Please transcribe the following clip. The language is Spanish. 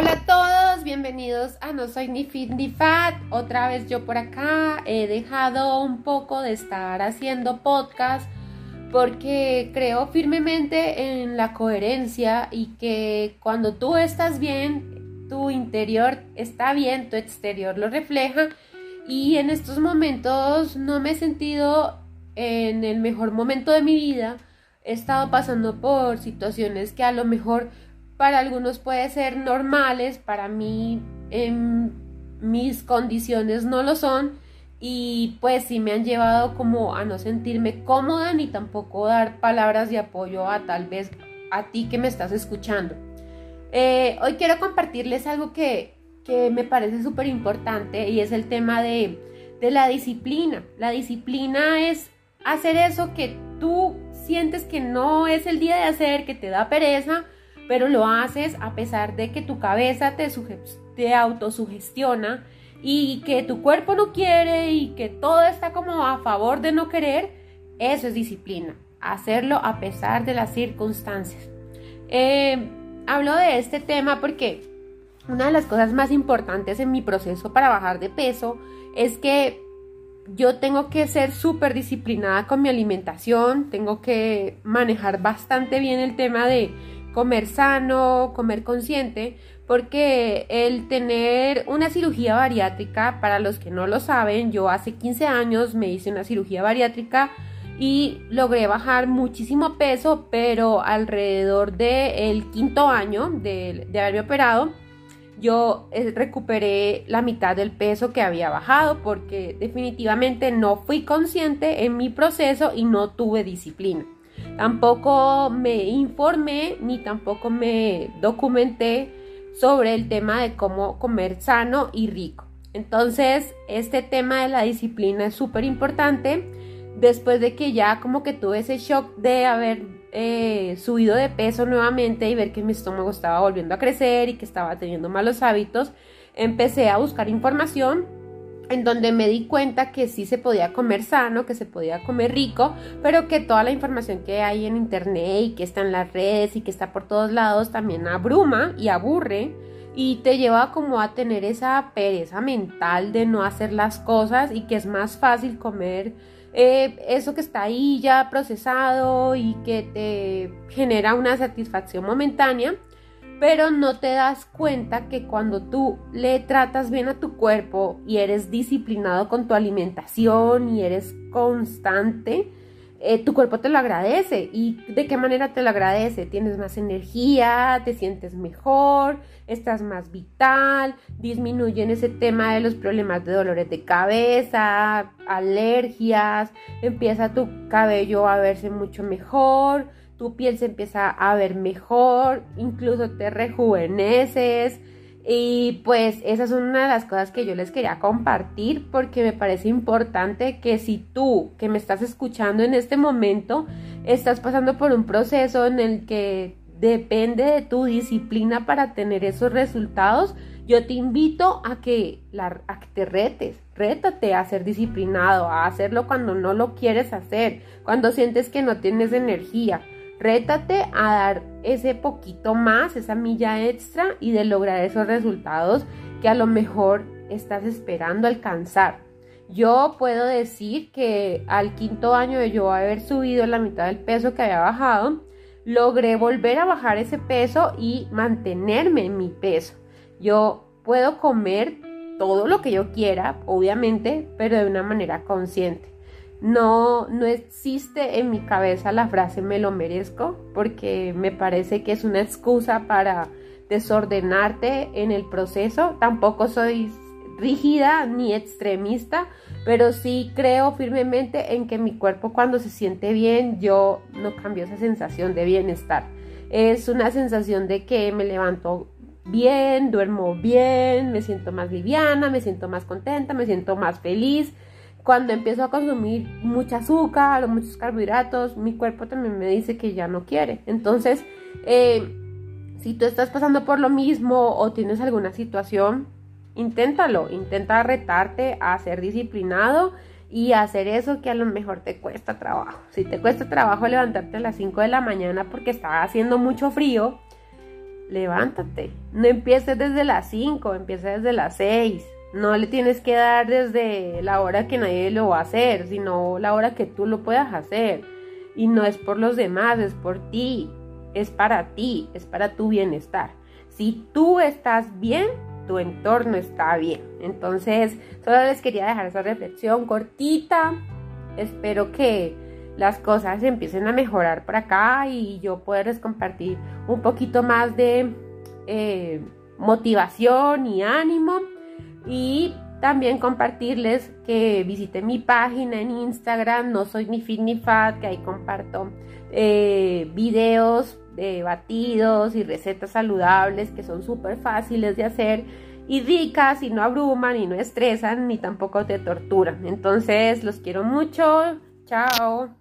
Hola a todos, bienvenidos a No Soy Ni Fit ni Fat. Otra vez yo por acá he dejado un poco de estar haciendo podcast porque creo firmemente en la coherencia y que cuando tú estás bien, tu interior está bien, tu exterior lo refleja y en estos momentos no me he sentido en el mejor momento de mi vida. He estado pasando por situaciones que a lo mejor para algunos puede ser normales, para mí en mis condiciones no lo son y pues sí me han llevado como a no sentirme cómoda ni tampoco dar palabras de apoyo a tal vez a ti que me estás escuchando. Eh, hoy quiero compartirles algo que, que me parece súper importante y es el tema de, de la disciplina. La disciplina es hacer eso que tú sientes que no es el día de hacer, que te da pereza, pero lo haces a pesar de que tu cabeza te, autosugestiona y que tu cuerpo no quiere y que todo está como a favor de no querer, eso es disciplina, hacerlo a pesar de las circunstancias. Eh, hablo de este tema porque una de las cosas más importantes en mi proceso para bajar de peso es que yo tengo que ser súper disciplinada con mi alimentación, tengo que manejar bastante bien el tema de comer sano, comer consciente, porque el tener una cirugía bariátrica, para los que no lo saben, yo hace 15 años me hice una cirugía bariátrica y logré bajar muchísimo peso, pero alrededor del quinto año de, de haberme operado, yo eh, recuperé la mitad del peso que había bajado porque definitivamente no fui consciente en mi proceso y no tuve disciplina. Tampoco me informé ni tampoco me documenté sobre el tema de cómo comer sano y rico. Entonces, este tema de la disciplina es súper importante. Después de que ya como que tuve ese shock de haber eh, subido de peso nuevamente y ver que mi estómago estaba volviendo a crecer y que estaba teniendo malos hábitos, empecé a buscar información en donde me di cuenta que sí se podía comer sano, que se podía comer rico, pero que toda la información que hay en internet y que está en las redes y que está por todos lados también abruma y aburre y te lleva como a tener esa pereza mental de no hacer las cosas y que es más fácil comer eh, eso que está ahí ya procesado y que te genera una satisfacción momentánea pero no te das cuenta que cuando tú le tratas bien a tu cuerpo y eres disciplinado con tu alimentación y eres constante, eh, tu cuerpo te lo agradece. ¿Y de qué manera te lo agradece? Tienes más energía, te sientes mejor, estás más vital, disminuyen ese tema de los problemas de dolores de cabeza, alergias, empieza tu cabello a verse mucho mejor tu piel se empieza a ver mejor, incluso te rejuveneces. Y pues esas son una de las cosas que yo les quería compartir porque me parece importante que si tú que me estás escuchando en este momento estás pasando por un proceso en el que depende de tu disciplina para tener esos resultados, yo te invito a que, la, a que te retes, rétate a ser disciplinado, a hacerlo cuando no lo quieres hacer, cuando sientes que no tienes energía. Rétate a dar ese poquito más, esa milla extra y de lograr esos resultados que a lo mejor estás esperando alcanzar. Yo puedo decir que al quinto año de yo haber subido la mitad del peso que había bajado, logré volver a bajar ese peso y mantenerme en mi peso. Yo puedo comer todo lo que yo quiera, obviamente, pero de una manera consciente. No, no existe en mi cabeza la frase me lo merezco porque me parece que es una excusa para desordenarte en el proceso. Tampoco soy rígida ni extremista, pero sí creo firmemente en que mi cuerpo cuando se siente bien, yo no cambio esa sensación de bienestar. Es una sensación de que me levanto bien, duermo bien, me siento más liviana, me siento más contenta, me siento más feliz cuando empiezo a consumir mucha azúcar o muchos carbohidratos, mi cuerpo también me dice que ya no quiere. Entonces, eh, si tú estás pasando por lo mismo o tienes alguna situación, inténtalo, intenta retarte a ser disciplinado y hacer eso que a lo mejor te cuesta trabajo. Si te cuesta trabajo levantarte a las 5 de la mañana porque está haciendo mucho frío, levántate. No empieces desde las 5, empieza desde las 6. No le tienes que dar desde la hora que nadie lo va a hacer, sino la hora que tú lo puedas hacer. Y no es por los demás, es por ti. Es para ti, es para tu bienestar. Si tú estás bien, tu entorno está bien. Entonces, solo les quería dejar esa reflexión cortita. Espero que las cosas empiecen a mejorar por acá y yo poderles compartir un poquito más de eh, motivación y ánimo y también compartirles que visiten mi página en Instagram, no soy ni fit ni fat, que ahí comparto eh, videos de batidos y recetas saludables que son súper fáciles de hacer y ricas y no abruman y no estresan ni tampoco te torturan. Entonces los quiero mucho. Chao.